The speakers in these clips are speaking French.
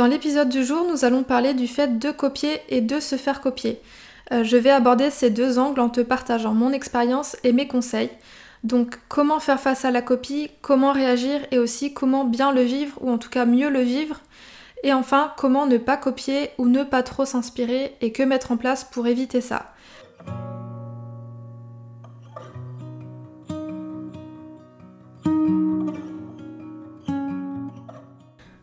Dans l'épisode du jour, nous allons parler du fait de copier et de se faire copier. Euh, je vais aborder ces deux angles en te partageant mon expérience et mes conseils. Donc comment faire face à la copie, comment réagir et aussi comment bien le vivre ou en tout cas mieux le vivre. Et enfin, comment ne pas copier ou ne pas trop s'inspirer et que mettre en place pour éviter ça.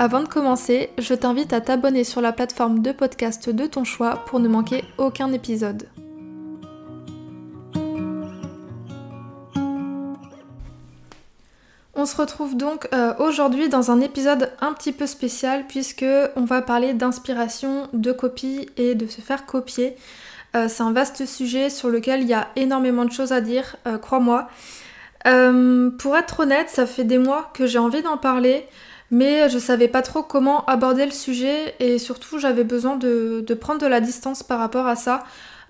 Avant de commencer, je t'invite à t'abonner sur la plateforme de podcast de ton choix pour ne manquer aucun épisode. On se retrouve donc euh, aujourd'hui dans un épisode un petit peu spécial puisque on va parler d'inspiration, de copie et de se faire copier. Euh, c'est un vaste sujet sur lequel il y a énormément de choses à dire, euh, crois-moi. pour être honnête, ça fait des mois que j'ai envie d'en parler mais je savais pas trop comment aborder le sujet et surtout j'avais besoin de, prendre de la distance par rapport à ça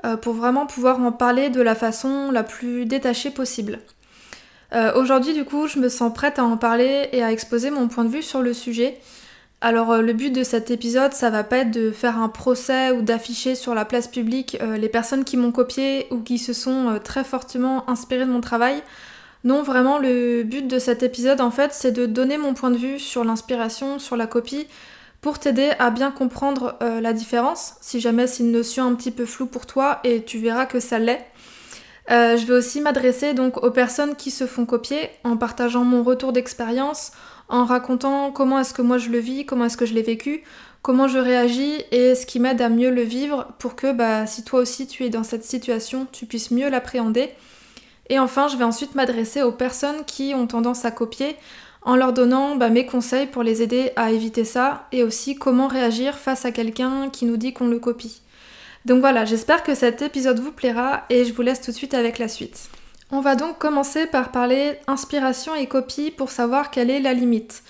euh, pour vraiment pouvoir en parler de la façon la plus détachée possible. Euh, aujourd'hui du coup je me sens prête à en parler et à exposer mon point de vue sur le sujet. Alors euh, le but de cet épisode ça va pas être de faire un procès ou d'afficher sur la place publique les personnes qui m'ont copié ou qui se sont très fortement inspirées de mon travail. Non, vraiment, le but de cet épisode, en fait, c'est de donner mon point de vue sur l'inspiration, sur la copie, pour t'aider à bien comprendre euh, la différence, si jamais c'est une notion un petit peu floue pour toi, et tu verras que ça l'est. Euh, je vais aussi m'adresser donc aux personnes qui se font copier en partageant mon retour d'expérience, en racontant comment est-ce que moi je le vis, comment est-ce que je l'ai vécu, comment je réagis et ce qui m'aide à mieux le vivre pour que bah, si toi aussi tu es dans cette situation, tu puisses mieux l'appréhender et enfin, je vais ensuite m'adresser aux personnes qui ont tendance à copier en leur donnant bah, mes conseils pour les aider à éviter ça et aussi comment réagir face à quelqu'un qui nous dit qu'on le copie. Donc voilà, j'espère que cet épisode vous plaira et je vous laisse tout de suite avec la suite. On va donc commencer par parler inspiration et copie pour savoir quelle est la limite.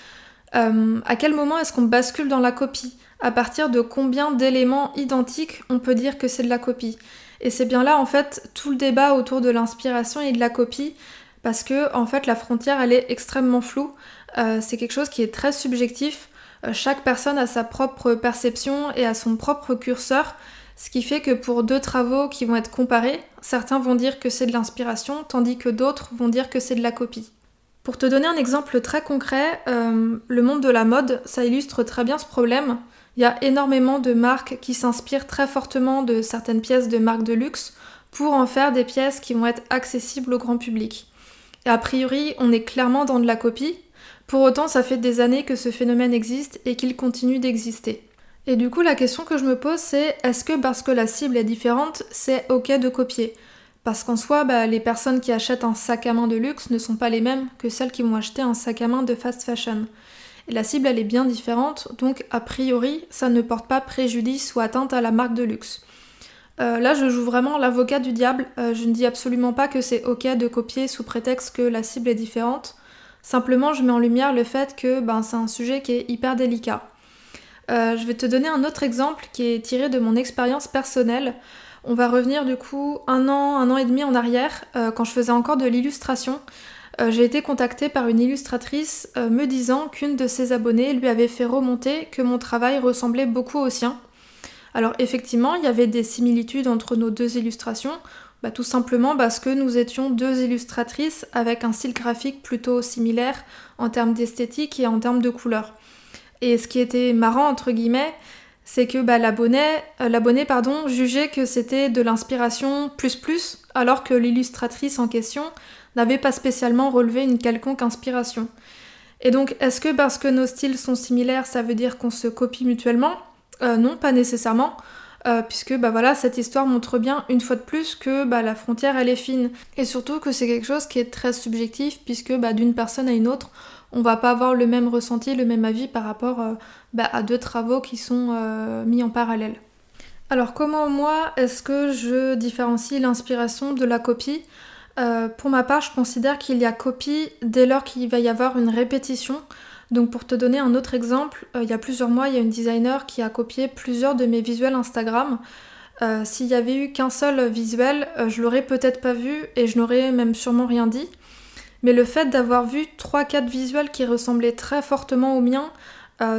Euh, à quel moment est-ce qu'on bascule dans la copie? À partir de combien d'éléments identiques on peut dire que c'est de la copie? Et c'est bien là en fait tout le débat autour de l'inspiration et de la copie, parce que en fait la frontière elle est extrêmement floue. Euh, c'est quelque chose qui est très subjectif. Euh, chaque personne a sa propre perception et a son propre curseur, ce qui fait que pour deux travaux qui vont être comparés, certains vont dire que c'est de l'inspiration, tandis que d'autres vont dire que c'est de la copie. Pour te donner un exemple très concret, euh, le monde de la mode, ça illustre très bien ce problème. Il y a énormément de marques qui s'inspirent très fortement de certaines pièces de marques de luxe pour en faire des pièces qui vont être accessibles au grand public. A priori, on est clairement dans de la copie. Pour autant, ça fait des années que ce phénomène existe et qu'il continue d'exister. Et du coup, la question que je me pose, c'est est-ce que parce que la cible est différente, c'est ok de copier? Parce qu'en soi, bah, les personnes qui achètent un sac à main de luxe ne sont pas les mêmes que celles qui vont acheter un sac à main de fast fashion la cible elle est bien différente, donc a priori ça ne porte pas préjudice ou atteinte à la marque de luxe. Euh, là je joue vraiment l'avocat du diable, euh, je ne dis absolument pas que c'est ok de copier sous prétexte que la cible est différente, simplement je mets en lumière le fait que ben, c'est un sujet qui est hyper délicat. Euh, je vais te donner un autre exemple qui est tiré de mon expérience personnelle. On va revenir du coup un an, un an et demi en arrière, quand je faisais encore de l'illustration. Euh, j'ai été contactée par une illustratrice euh, me disant qu'une de ses abonnées lui avait fait remonter que mon travail ressemblait beaucoup au sien. Alors effectivement, il y avait des similitudes entre nos deux illustrations, bah, tout simplement parce que nous étions deux illustratrices avec un style graphique plutôt similaire en termes d'esthétique et en termes de couleur. Et ce qui était marrant entre guillemets, c'est que bah, euh, l'abonné pardon, jugeait que c'était de l'inspiration plus plus, alors que l'illustratrice en question n'avait pas spécialement relevé une quelconque inspiration. Et donc, est-ce que parce que nos styles sont similaires, ça veut dire qu'on se copie mutuellement? Euh, Non, pas nécessairement. euh, puisque bah voilà, cette histoire montre bien une fois de plus que bah, la frontière elle est fine. Et surtout que c'est quelque chose qui est très subjectif, puisque bah, d'une personne à une autre, on va pas avoir le même ressenti, le même avis par rapport euh, bah, à deux travaux qui sont mis en parallèle. Alors comment moi est-ce que je différencie l'inspiration de la copie? Pour ma part, je considère qu'il y a copie dès lors qu'il va y avoir une répétition. Donc pour te donner un autre exemple, euh, il y a plusieurs mois, il y a une designer qui a copié plusieurs de mes visuels Instagram. Euh, s'il y avait eu qu'un seul visuel, euh, je l'aurais peut-être pas vu et je n'aurais même sûrement rien dit. Mais le fait d'avoir vu 3-4 visuels qui ressemblaient très fortement aux miens,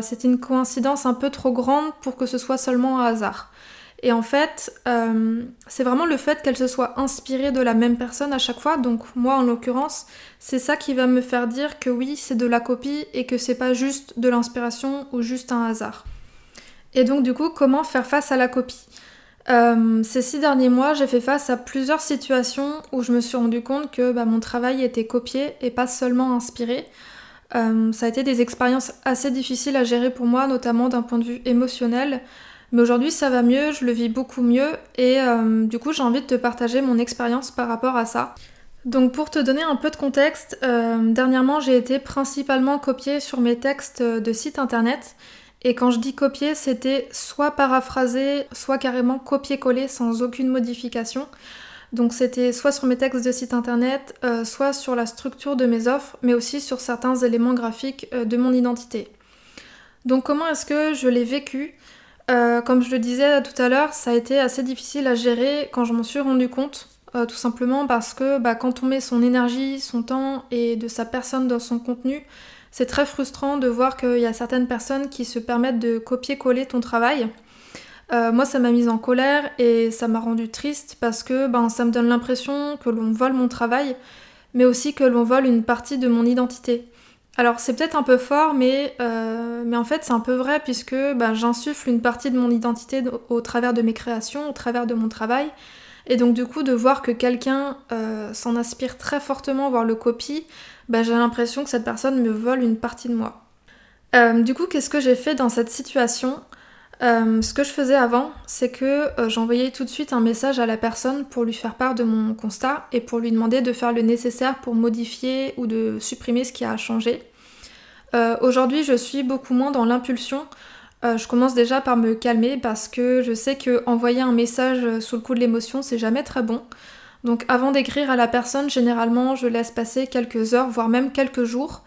c'était une coïncidence un peu trop grande pour que ce soit seulement un hasard. Et en fait, euh, c'est vraiment le fait qu'elle se soit inspirée de la même personne à chaque fois. Donc moi, en l'occurrence, c'est ça qui va me faire dire que oui, c'est de la copie et que c'est pas juste de l'inspiration ou juste un hasard. Et donc du coup, comment faire face à la copie? Euh, Ces six derniers mois, j'ai fait face à plusieurs situations où je me suis rendu compte que bah, mon travail était copié et pas seulement inspiré. Euh, ça a été des expériences assez difficiles à gérer pour moi, notamment d'un point de vue émotionnel. Mais aujourd'hui, ça va mieux, je le vis beaucoup mieux et euh, du coup, j'ai envie de te partager mon expérience par rapport à ça. Donc pour te donner un peu de contexte, euh, dernièrement j'ai été principalement copiée sur mes textes de site internet. Et quand je dis copier, c'était soit paraphrasé, soit carrément copier-coller sans aucune modification. Donc c'était soit sur mes textes de site internet, euh, soit sur la structure de mes offres, mais aussi sur certains éléments graphiques de mon identité. Donc comment est-ce que je l'ai vécu euh, comme je le disais tout à l'heure, ça a été assez difficile à gérer quand je m'en suis rendu compte. Euh, tout simplement parce que bah, quand on met son énergie, son temps et de sa personne dans son contenu, c'est très frustrant de voir qu'il y a certaines personnes qui se permettent de copier-coller ton travail. Euh, moi, ça m'a mise en colère et ça m'a rendu triste parce que ben, ça me donne l'impression que l'on vole mon travail, mais aussi que l'on vole une partie de mon identité. Alors c'est peut-être un peu fort, mais, euh, mais en fait c'est un peu vrai puisque ben, j'insuffle une partie de mon identité au, travers de mes créations, au travers de mon travail. Et donc du coup de voir que quelqu'un euh, s'en inspire très fortement, voire le copie, ben, j'ai l'impression que cette personne me vole une partie de moi. Euh, du coup qu'est-ce que j'ai fait dans cette situation? Ce que je faisais avant, c'est que j'envoyais tout de suite un message à la personne pour lui faire part de mon constat et pour lui demander de faire le nécessaire pour modifier ou de supprimer ce qui a changé. Euh, aujourd'hui, je suis beaucoup moins dans l'impulsion. Euh, je commence déjà par me calmer parce que je sais que envoyer un message sous le coup de l'émotion, c'est jamais très bon. Donc avant d'écrire à la personne, généralement, je laisse passer quelques heures, voire même quelques jours.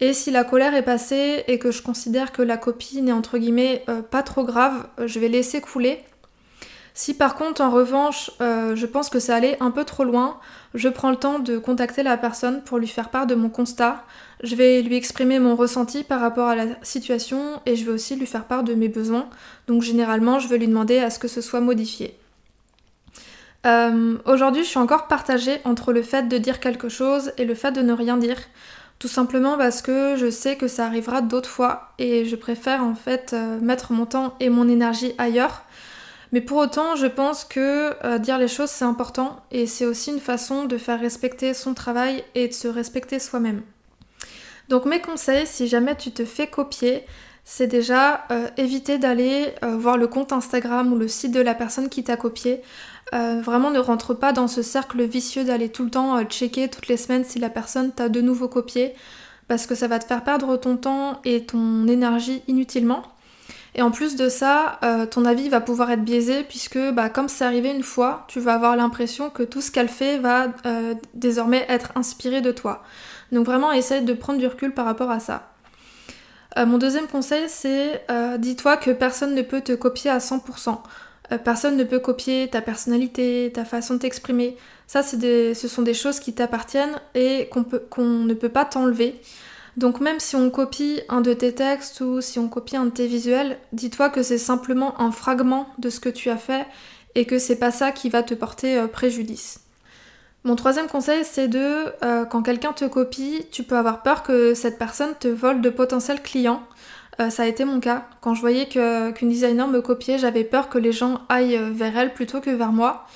Et si la colère est passée et que je considère que la copie n'est entre guillemets euh, pas trop grave, je vais laisser couler. Si par contre, en revanche, je pense que ça allait un peu trop loin, je prends le temps de contacter la personne pour lui faire part de mon constat, je vais lui exprimer mon ressenti par rapport à la situation et je vais aussi lui faire part de mes besoins. Donc généralement, je vais lui demander à ce que ce soit modifié. Euh, aujourd'hui, je suis encore partagée entre le fait de dire quelque chose et le fait de ne rien dire. Tout simplement parce que je sais que ça arrivera d'autres fois et je préfère en fait euh, mettre mon temps et mon énergie ailleurs. Mais pour autant, je pense que euh, dire les choses c'est important et c'est aussi une façon de faire respecter son travail et de se respecter soi-même. Donc mes conseils, si jamais tu te fais copier, c'est déjà euh, éviter d'aller euh, voir le compte Instagram ou le site de la personne qui t'a copié. Vraiment ne rentre pas dans ce cercle vicieux d'aller tout le temps checker toutes les semaines si la personne t'a de nouveau copié parce que ça va te faire perdre ton temps et ton énergie inutilement. Et en plus de ça, ton avis va pouvoir être biaisé puisque bah, comme c'est arrivé une fois, tu vas avoir l'impression que tout ce qu'elle fait va désormais être inspiré de toi. Donc vraiment, essaye de prendre du recul par rapport à ça. Euh, mon deuxième conseil, c'est euh, dis-toi que personne ne peut te copier à 100%. Euh, personne ne peut copier ta personnalité, ta façon de t'exprimer. Ça, ce sont des choses qui t'appartiennent et qu'on ne peut pas t'enlever. Donc même si on copie un de tes textes ou si on copie un de tes visuels, dis-toi que c'est simplement un fragment de ce que tu as fait et que c'est pas ça qui va te porter préjudice. Mon troisième conseil, c'est de, euh, quand quelqu'un te copie, tu peux avoir peur que cette personne te vole de potentiels clients. Euh, ça a été mon cas. Quand je voyais qu'une designer me copiait, j'avais peur que les gens aillent vers elle plutôt que vers moi.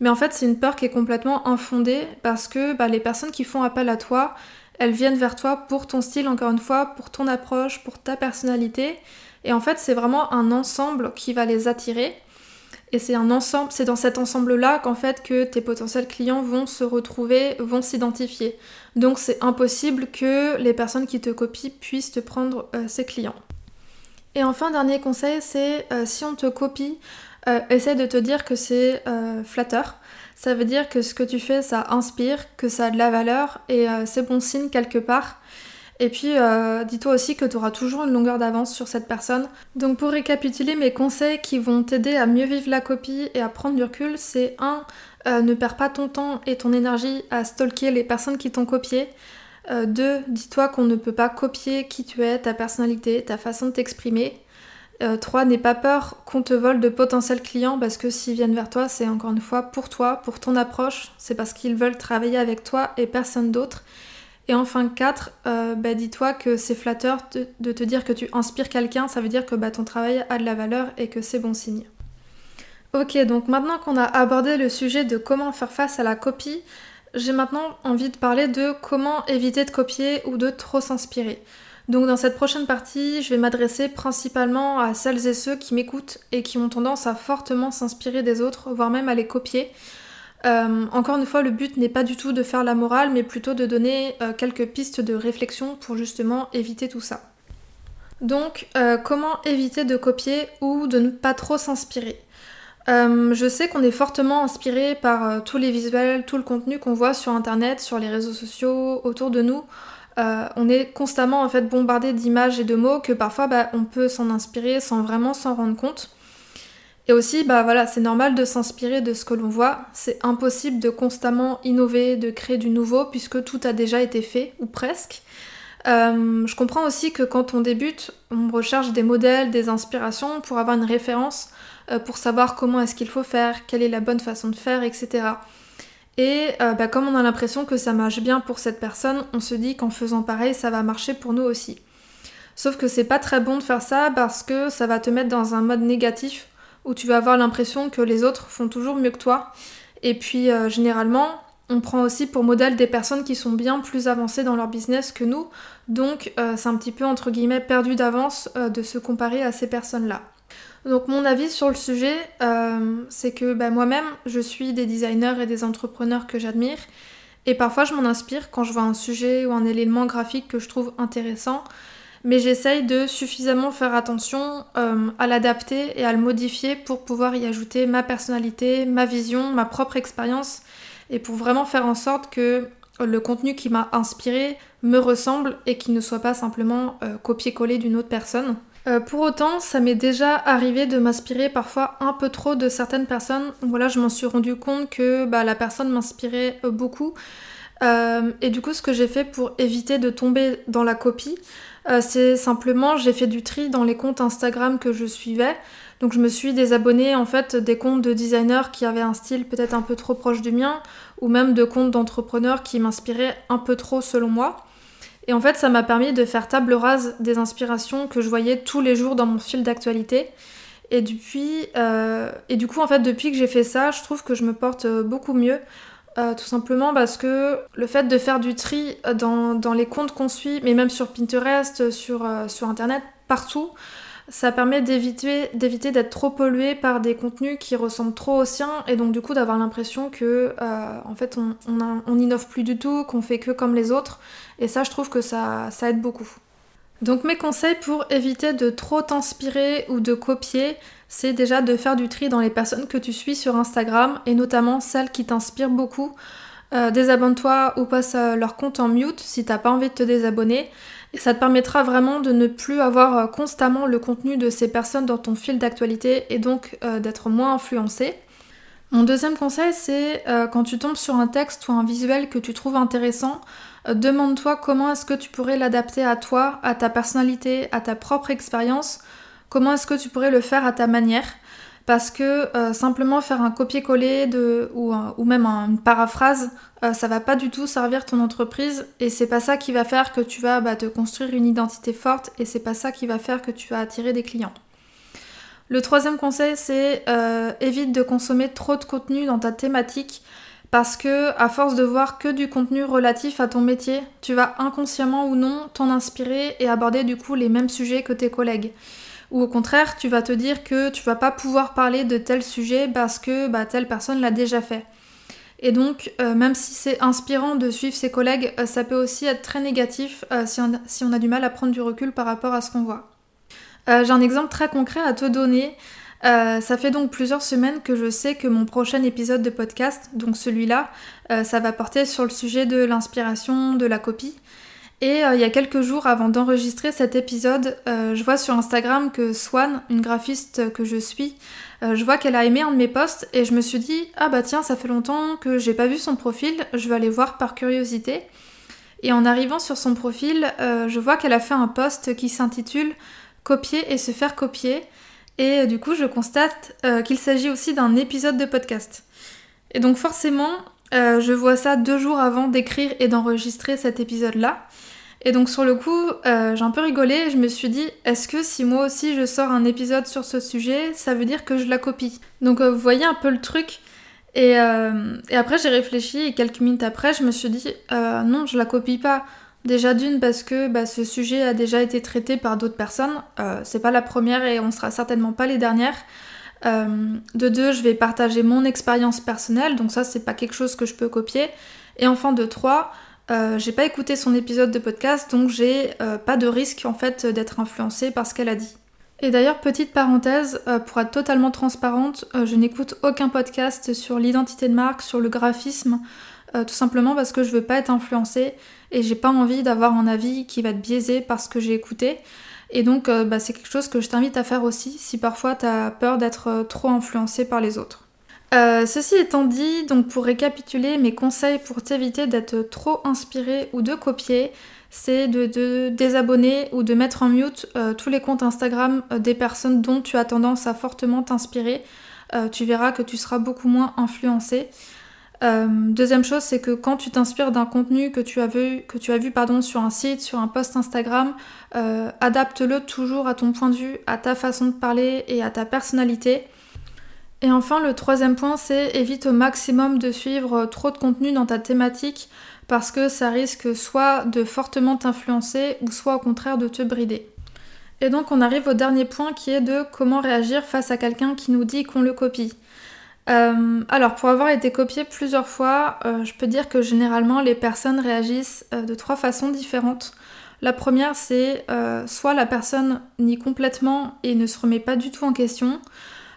Mais en fait, c'est une peur qui est complètement infondée parce que bah, les personnes qui font appel à toi, elles viennent vers toi pour ton style, encore une fois, pour ton approche, pour ta personnalité. Et en fait, c'est vraiment un ensemble qui va les attirer. Et c'est un ensemble, c'est dans cet ensemble-là qu'en fait que tes potentiels clients vont se retrouver, vont s'identifier. Donc c'est impossible que les personnes qui te copient puissent te prendre euh, ces clients. Et enfin, dernier conseil, c'est euh, si on te copie, euh, essaie de te dire que c'est flatteur. Ça veut dire que ce que tu fais, ça inspire, que ça a de la valeur et c'est bon signe quelque part. Et puis, dis-toi aussi que tu auras toujours une longueur d'avance sur cette personne. Donc, pour récapituler mes conseils qui vont t'aider à mieux vivre la copie et à prendre du recul, c'est 1. ne perds pas ton temps et ton énergie à stalker les personnes qui t'ont copié. 2. Euh, dis-toi qu'on ne peut pas copier qui tu es, ta personnalité, ta façon de t'exprimer. 3. Euh, n'aie pas peur qu'on te vole de potentiels clients parce que s'ils viennent vers toi, c'est encore une fois pour toi, pour ton approche, c'est parce qu'ils veulent travailler avec toi et personne d'autre. Et enfin 4, euh, bah, dis-toi que c'est flatteur de, te dire que tu inspires quelqu'un, ça veut dire que bah, ton travail a de la valeur et que c'est bon signe. Ok, donc maintenant qu'on a abordé le sujet de comment faire face à la copie, j'ai maintenant envie de parler de comment éviter de copier ou de trop s'inspirer. Donc dans cette prochaine partie, je vais m'adresser principalement à celles et ceux qui m'écoutent et qui ont tendance à fortement s'inspirer des autres, voire même à les copier. Euh, encore une fois, le but n'est pas du tout de faire la morale, mais plutôt de donner euh, quelques pistes de réflexion pour justement éviter tout ça. Donc, euh, comment éviter de copier ou de ne pas trop s'inspirer? Je sais qu'on est fortement inspiré par tous les visuels, tout le contenu qu'on voit sur internet, sur les réseaux sociaux, autour de nous. Euh, on est constamment en fait bombardé d'images et de mots que parfois bah, on peut s'en inspirer sans vraiment s'en rendre compte. Et aussi, bah voilà, c'est normal de s'inspirer de ce que l'on voit. C'est impossible de constamment innover, de créer du nouveau puisque tout a déjà été fait ou presque. je comprends aussi que quand on débute, on recherche des modèles, des inspirations pour avoir une référence euh, pour savoir comment est-ce qu'il faut faire, quelle est la bonne façon de faire, etc. Et euh, bah, comme on a l'impression que ça marche bien pour cette personne, on se dit qu'en faisant pareil, ça va marcher pour nous aussi. Sauf que c'est pas très bon de faire ça parce que ça va te mettre dans un mode négatif où tu vas avoir l'impression que les autres font toujours mieux que toi. Et puis euh, généralement, on prend aussi pour modèle des personnes qui sont bien plus avancées dans leur business que nous. Donc c'est un petit peu entre guillemets perdu d'avance de se comparer à ces personnes-là. Donc mon avis sur le sujet, euh, c'est que bah, moi-même, je suis des designers et des entrepreneurs que j'admire. Et parfois, je m'en inspire quand je vois un sujet ou un élément graphique que je trouve intéressant. Mais j'essaye de suffisamment faire attention euh, à l'adapter et à le modifier pour pouvoir y ajouter ma personnalité, ma vision, ma propre expérience. Et pour vraiment faire en sorte que le contenu qui m'a inspiré me ressemble et qu'il ne soit pas simplement euh, copié-collé d'une autre personne. Euh, pour autant, ça m'est déjà arrivé de m'inspirer parfois un peu trop de certaines personnes. Voilà, je m'en suis rendu compte que bah, la personne m'inspirait euh, beaucoup. Euh, et du coup, ce que j'ai fait pour éviter de tomber dans la copie, c'est simplement j'ai fait du tri dans les comptes Instagram que je suivais. Donc je me suis désabonnée en fait des comptes de designers qui avaient un style peut-être un peu trop proche du mien, ou même de comptes d'entrepreneurs qui m'inspiraient un peu trop selon moi. Et en fait, ça m'a permis de faire table rase des inspirations que je voyais tous les jours dans mon fil d'actualité. Et depuis, euh, et du coup, en fait, depuis que j'ai fait ça, je trouve que je me porte euh, beaucoup mieux. Euh, tout simplement parce que le fait de faire du tri dans, dans les comptes qu'on suit, mais même sur Pinterest, sur, sur Internet, partout, ça permet d'éviter d'être trop pollué par des contenus qui ressemblent trop aux siens et donc du coup d'avoir l'impression que en fait on, on, innove plus du tout, qu'on fait que comme les autres et ça je trouve que ça, aide beaucoup. Donc mes conseils pour éviter de trop t'inspirer ou de copier, c'est déjà de faire du tri dans les personnes que tu suis sur Instagram et notamment celles qui t'inspirent beaucoup. Euh, désabonne-toi ou passe euh, leur compte en mute si t'as pas envie de te désabonner. Et ça te permettra vraiment de ne plus avoir euh, constamment le contenu de ces personnes dans ton fil d'actualité et donc d'être moins influencé. Mon deuxième conseil, c'est quand tu tombes sur un texte ou un visuel que tu trouves intéressant, demande-toi comment est-ce que tu pourrais l'adapter à toi, à ta personnalité, à ta propre expérience, comment est-ce que tu pourrais le faire à ta manière? Parce que euh, simplement faire un copier-coller ou, ou, même une paraphrase, euh, ça va pas du tout servir ton entreprise et c'est pas ça qui va faire que tu vas bah, te construire une identité forte et c'est pas ça qui va faire que tu vas attirer des clients. Le troisième conseil, c'est euh, évite de consommer trop de contenu dans ta thématique parce que à force de voir que du contenu relatif à ton métier, tu vas inconsciemment ou non t'en inspirer et aborder du coup les mêmes sujets que tes collègues. ou au contraire, tu vas te dire que tu vas pas pouvoir parler de tel sujet parce que bah, telle personne l'a déjà fait. Et donc, euh, même si c'est inspirant de suivre ses collègues, euh, ça peut aussi être très négatif euh, si, on a, du mal à prendre du recul par rapport à ce qu'on voit. J'ai un exemple très concret à te donner. Ça fait donc plusieurs semaines que je sais que mon prochain épisode de podcast, donc celui-là, ça va porter sur le sujet de l'inspiration, de la copie. Et il y a quelques jours avant d'enregistrer cet épisode, je vois sur Instagram que Swan, une graphiste que je suis, euh, je vois qu'elle a aimé un de mes posts et je me suis dit ah bah tiens ça fait longtemps que j'ai pas vu son profil, je vais aller voir par curiosité. Et en arrivant sur son profil, euh, je vois qu'elle a fait un post qui s'intitule Copier et se faire copier. Et euh, du coup, je constate qu'il s'agit aussi d'un épisode de podcast. Et donc forcément, je vois ça deux jours avant d'écrire et d'enregistrer cet épisode-là. Et donc sur le coup, euh, j'ai un peu rigolé et je me suis dit, est-ce que si moi aussi je sors un épisode sur ce sujet, ça veut dire que je la copie? Donc euh, vous voyez un peu le truc. Et, euh, et après j'ai réfléchi et quelques minutes après, je me suis dit, non, je la copie pas. Déjà d'une parce que bah, ce sujet a déjà été traité par d'autres personnes. c'est pas la première et on sera certainement pas les dernières. de deux, je vais partager mon expérience personnelle, donc ça c'est pas quelque chose que je peux copier. Et enfin de trois, euh, j'ai pas écouté son épisode de podcast, donc j'ai euh, pas de risque en fait d'être influencée par ce qu'elle a dit. Et d'ailleurs, petite parenthèse, euh, pour être totalement transparente, je n'écoute aucun podcast sur l'identité de marque, sur le graphisme, tout simplement parce que je veux pas être influencée et j'ai pas envie d'avoir un avis qui va être biaisé par ce que j'ai écouté. Et donc, bah, c'est quelque chose que je t'invite à faire aussi si parfois tu as peur d'être trop influencé par les autres. Euh, ceci étant dit, donc pour récapituler, mes conseils pour t'éviter d'être trop inspiré ou de copier, c'est de, désabonner ou de mettre en mute euh, tous les comptes Instagram euh, des personnes dont tu as tendance à fortement t'inspirer. tu verras que tu seras beaucoup moins influencé. Deuxième chose, c'est que quand tu t'inspires d'un contenu que tu as vu, sur un site, sur un post Instagram, adapte-le toujours à ton point de vue, à ta façon de parler et à ta personnalité. Et enfin, le troisième point, c'est évite au maximum de suivre trop de contenu dans ta thématique parce que ça risque soit de fortement t'influencer ou soit au contraire de te brider. Et donc on arrive au dernier point qui est de comment réagir face à quelqu'un qui nous dit qu'on le copie. Euh, alors pour avoir été copié plusieurs fois, euh, je peux dire que généralement les personnes réagissent euh, de trois façons différentes. La première c'est soit la personne nie complètement et ne se remet pas du tout en question,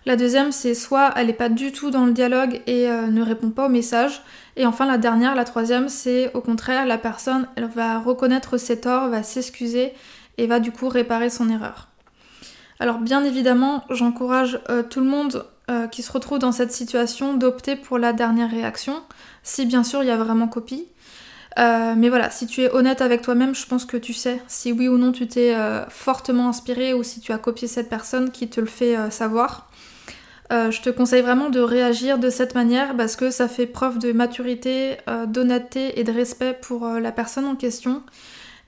la deuxième, c'est soit elle n'est pas du tout dans le dialogue et ne répond pas au message. Et enfin, la dernière, la troisième, c'est au contraire, la personne, elle va reconnaître ses torts, va s'excuser et va du coup réparer son erreur. Alors bien évidemment, j'encourage tout le monde euh, qui se retrouve dans cette situation d'opter pour la dernière réaction, si bien sûr il y a vraiment copie. mais voilà, si tu es honnête avec toi-même, je pense que tu sais si oui ou non tu t'es fortement inspiré ou si tu as copié cette personne qui te le fait savoir. Euh, je te conseille vraiment de réagir de cette manière parce que ça fait preuve de maturité, euh, d'honnêteté et de respect pour euh, la personne en question.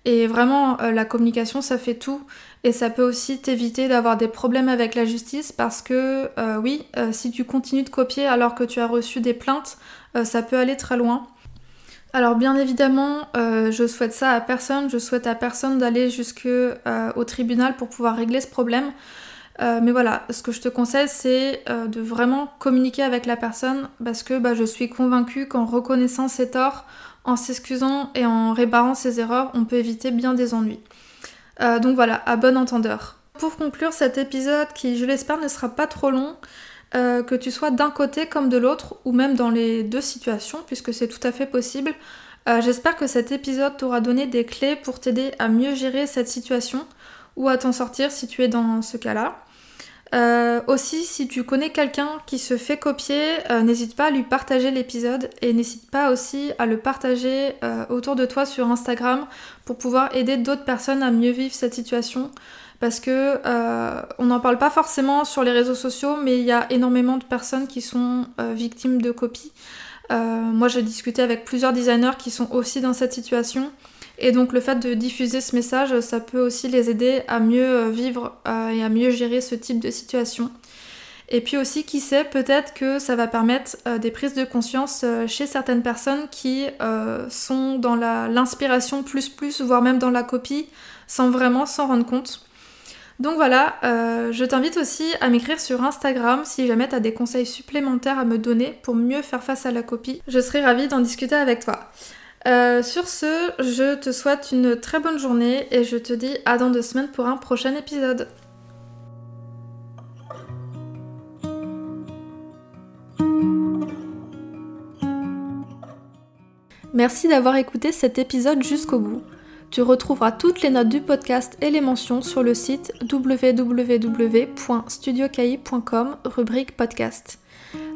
Et vraiment, la communication, ça fait tout. Et ça peut aussi t'éviter d'avoir des problèmes avec la justice parce que oui, si tu continues de copier alors que tu as reçu des plaintes, ça peut aller très loin. Alors bien évidemment, je souhaite ça à personne, je souhaite à personne d'aller jusqu'au tribunal pour pouvoir régler ce problème. Euh, mais voilà, ce que je te conseille, c'est euh, de vraiment communiquer avec la personne parce que bah, je suis convaincue qu'en reconnaissant ses torts, en s'excusant et en réparant ses erreurs, on peut éviter bien des ennuis. Euh, donc voilà, à bon entendeur. Pour conclure cet épisode qui, je l'espère, ne sera pas trop long, que tu sois d'un côté comme de l'autre, ou même dans les deux situations, puisque c'est tout à fait possible, j'espère que cet épisode t'aura donné des clés pour t'aider à mieux gérer cette situation ou à t'en sortir si tu es dans ce cas-là. Euh, aussi, si tu connais quelqu'un qui se fait copier, euh, n'hésite pas à lui partager l'épisode et n'hésite pas aussi à le partager euh, autour de toi sur Instagram pour pouvoir aider d'autres personnes à mieux vivre cette situation. Parce que on n'en parle pas forcément sur les réseaux sociaux, mais il y a énormément de personnes qui sont victimes de copies. moi, j'ai discuté avec plusieurs designers qui sont aussi dans cette situation et donc le fait de diffuser ce message, ça peut aussi les aider à mieux euh, vivre euh, et à mieux gérer ce type de situation. Et puis aussi, qui sait, peut-être que ça va permettre euh, des prises de conscience chez certaines personnes qui sont dans l'inspiration plus plus, voire même dans la copie, sans vraiment s'en rendre compte. Donc voilà, je t'invite aussi à m'écrire sur Instagram si jamais tu as des conseils supplémentaires à me donner pour mieux faire face à la copie. Je serai ravie d'en discuter avec toi. Euh, sur ce, je te souhaite une très bonne journée et je te dis à dans deux semaines pour un prochain épisode. Merci d'avoir écouté cet épisode jusqu'au bout. Tu retrouveras toutes les notes du podcast et les mentions sur le site www.studiocahi.com rubrique podcast.